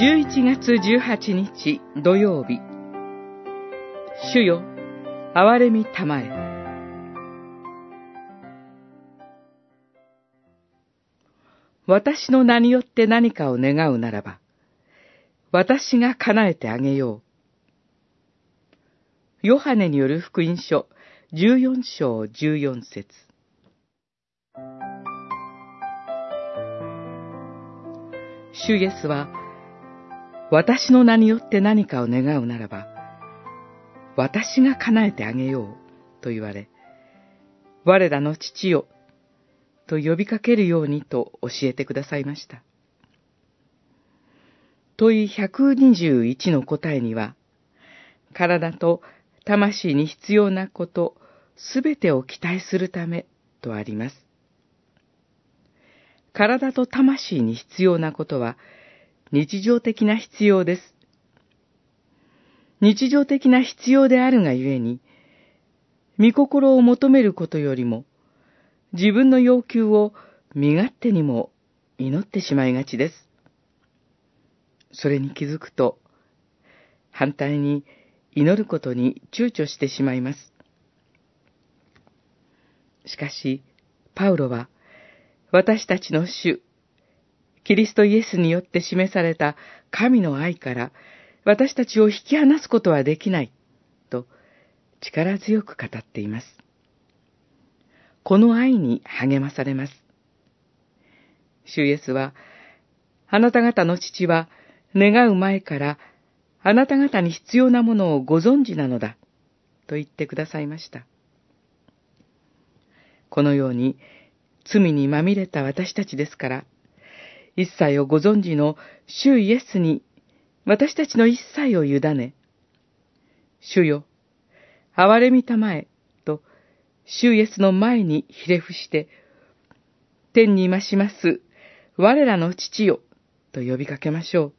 11月18日土曜日。主よ憐れみたまえ。私の名によって何かを願うならば私が叶えてあげよう。ヨハネによる福音書14章14節。主イエスは、私の名によって何かを願うならば、私が叶えてあげようと言われ、我らの父よと呼びかけるようにと教えてくださいました。問い121の答えには、体と魂に必要なこと、すべてを期待するためとあります。体と魂に必要なことは日常的な必要です。日常的な必要であるがゆえに、御心を求めることよりも、自分の要求を身勝手にも祈ってしまいがちです。それに気づくと、反対に祈ることに躊躇してしまいます。しかし、パウロは、私たちの主、キリストイエスによって示された神の愛から私たちを引き離すことはできない、と力強く語っています。この愛に励まされます。主イエスは、あなた方の父は願う前からあなた方に必要なものをご存知なのだ、と言ってくださいました。このように、罪にまみれた私たちですから、一切をご存知の主イエスに私たちの一切を委ね、主よ、憐れみたまえ、と、主イエスの前にひれ伏して、天にまします、我らの父よ、と呼びかけましょう。